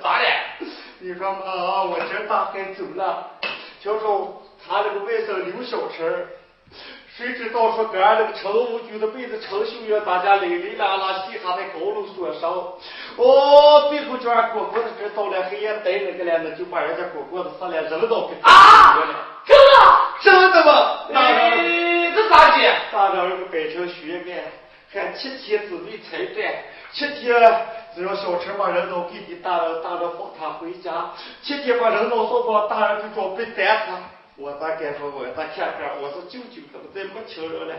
咋的？你说妈，我这大概走了，就说他那个外甥刘小成，谁知道说跟俺那个乘务局的妹子陈秀月，大家哩哩啦啦嘻哈在高楼所上，哦，最后叫俺果果子这到了黑夜待那个了，那就把人家果果子杀了，扔到给啊，真的，真的吗？哎，这咋的？大人那个摆成血案，看七天之内才断，七天只要小陈把人都给你大人，大人放他回家，七天把人都送到，大人就准备斩他。我大概说我咋看看？我说舅舅怎么再没亲人了？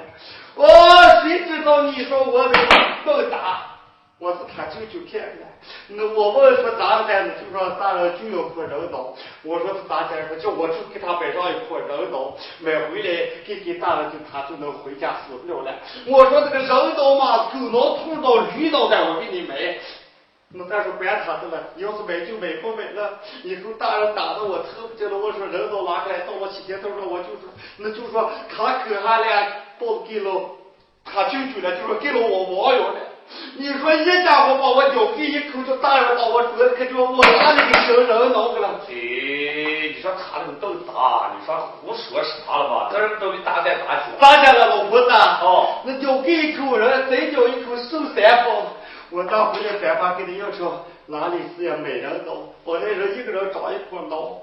哦，谁知道你说我的更大？我是他舅舅骗的。那我问说咋的呢？就说大人就要块人刀。我说是咋的？说叫我去给他买上一块人刀，买回来给给大人，就他就能回家死不了了。我说这个人刀嘛，狗脑兔刀驴脑袋，我给你买。那再说管他的了，你要是买就买，不买了，以后大人打的我疼不进了。我说人都拿开，到了七天头上，我就说，那就说他哥还俩报给了他舅舅了，就说给了我网友了。你说一家伙把我叼给一口，就大人把我说可就我哪里给行人脑去了？哎，你说他那个豆大，你说胡说啥了吧？这人都得大灾大凶。咋的了，老婆子？哦，那叼给一口人，再叼一口受三包。我当回来办法给他要说，哪里是呀？没人刀，本来人一个人长一捆刀，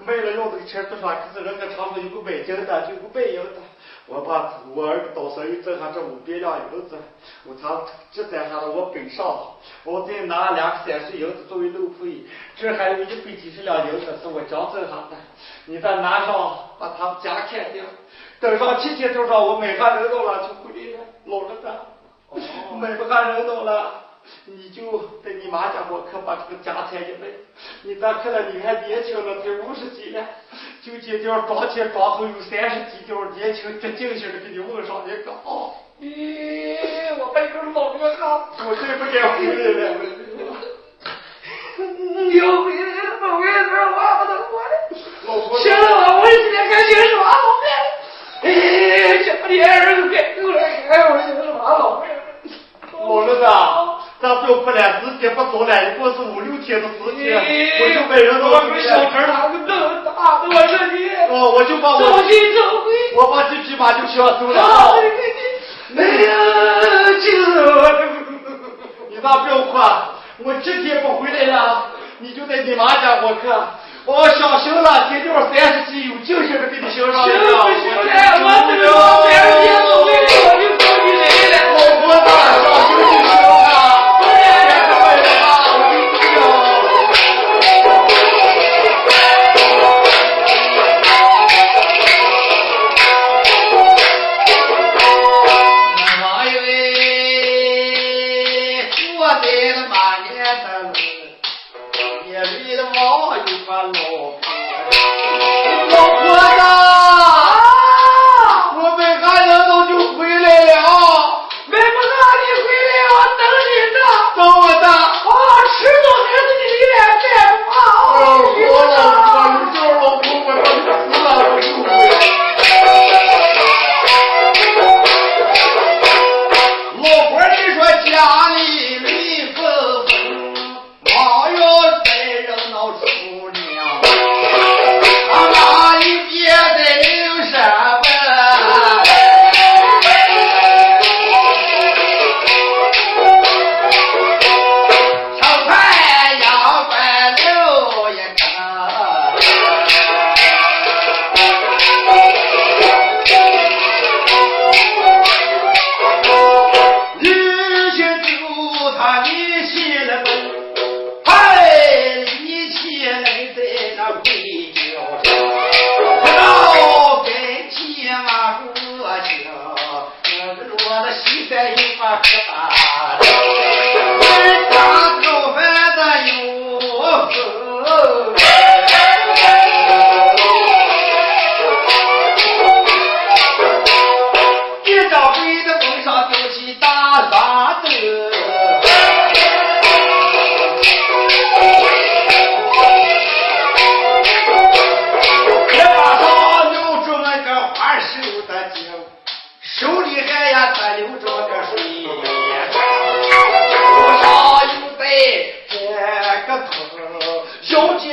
卖了要这个钱多少？可是人家常说有个买金的，有个卖银的。我把我儿子刀生意挣下这五百两银子，我他这在下了我本上，我再拿两三十银子作为路费，这还有一百几十两银子是我刚挣下的，你再拿上把他们家砍掉，等上七天多少我买下人头了就回来了，老了的。买不下人头了，你就在你妈家我可把这个家产一卖。你咋看了？你还年轻了，才五十几了，就今条装钱装后有三十几条，年轻这劲性的给你问上一个啊！咦，我被个老约哈，我再不敢回来了。你要回来了，不回来这话不能活的。老婆，行了，我今天赶紧耍老面。哎，这不的儿子该够了，哎，我今天耍老面。老儿子，咱不要不是五六天的时间，我就被人刀我跟小我我就把我走亲走回。我把这匹马就想走了。好，哎呀，就是我。你咋不要哭啊？我今天不回来了，你就在你妈家我看。我想行了，今条三十几有精神的给你行上。行不行了？我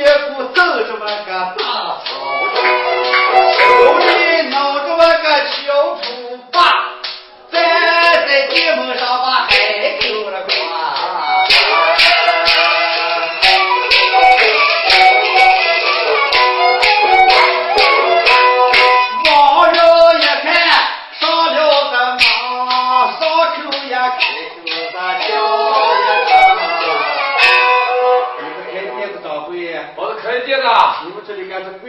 也不走这么个大道，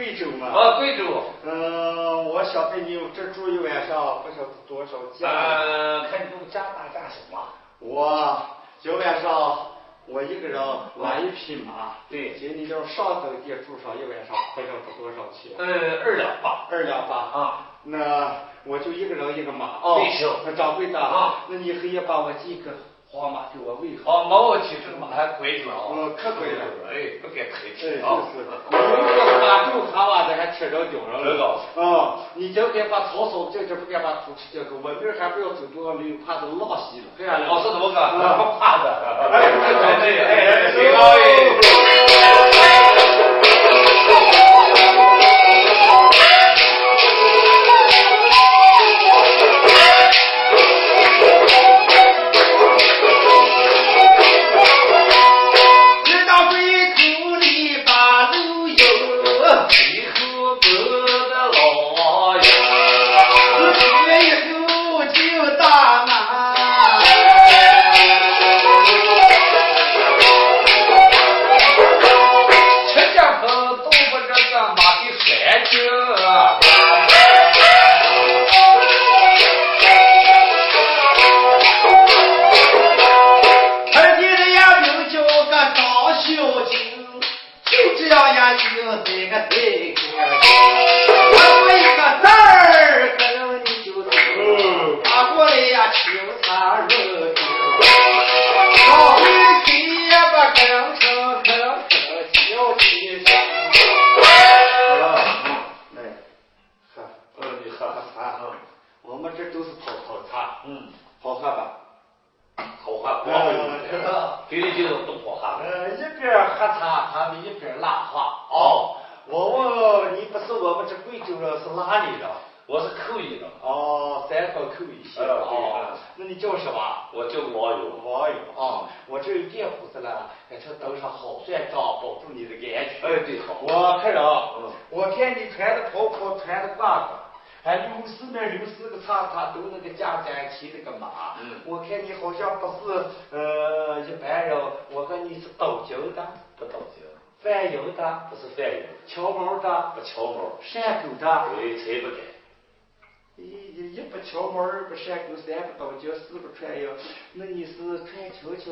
贵州吗？啊，贵州，嗯，我晓得你这住一晚上，不晓得多少钱。呃，看你们加大干什么？我今晚上我一个人拉一匹马，对今你要上等地住上一晚上，不知道多少钱？呃，二两八。二两八啊。那我就一个人一个马。哦对行那掌柜的啊，那你可以把我几个黄马给我喂好。好，毛我去，这个马还贵着呢可贵了哎，不该客哎，气是啊。是，你这卡住卡哇的还吃着顶上知道了。啊，你今天把草扫这这，不该把土吃净够，我明儿还不要走多少里，怕都拉稀了。对呀，老，是怎么个？啊不怕的。哎对对哎哎，哎吧？好喝，光会给你就是东火哈。呃，一边喝茶，他们一边拉话。哦，我问你，不是我们这贵州人，是哪里人？我是口音的，哦，三河口一线。呃对哦，那你叫什么？我叫王友。王友啊，我这有电胡子了，在这登上好算账，保住你的安全。哎，对，好。我看人，嗯我看你穿的袍袍，穿的褂子，还留四面留四个叉叉，都那个架站骑那个马。嗯我看你好像不是呃一般人，我看你是斗酒的，不着急，贩油的，不是贩油，敲门的，不敲门，山狗的。对，才不该。一一一不敲门，二不闪狗，三不倒酒，四不传药，那你是传悄悄。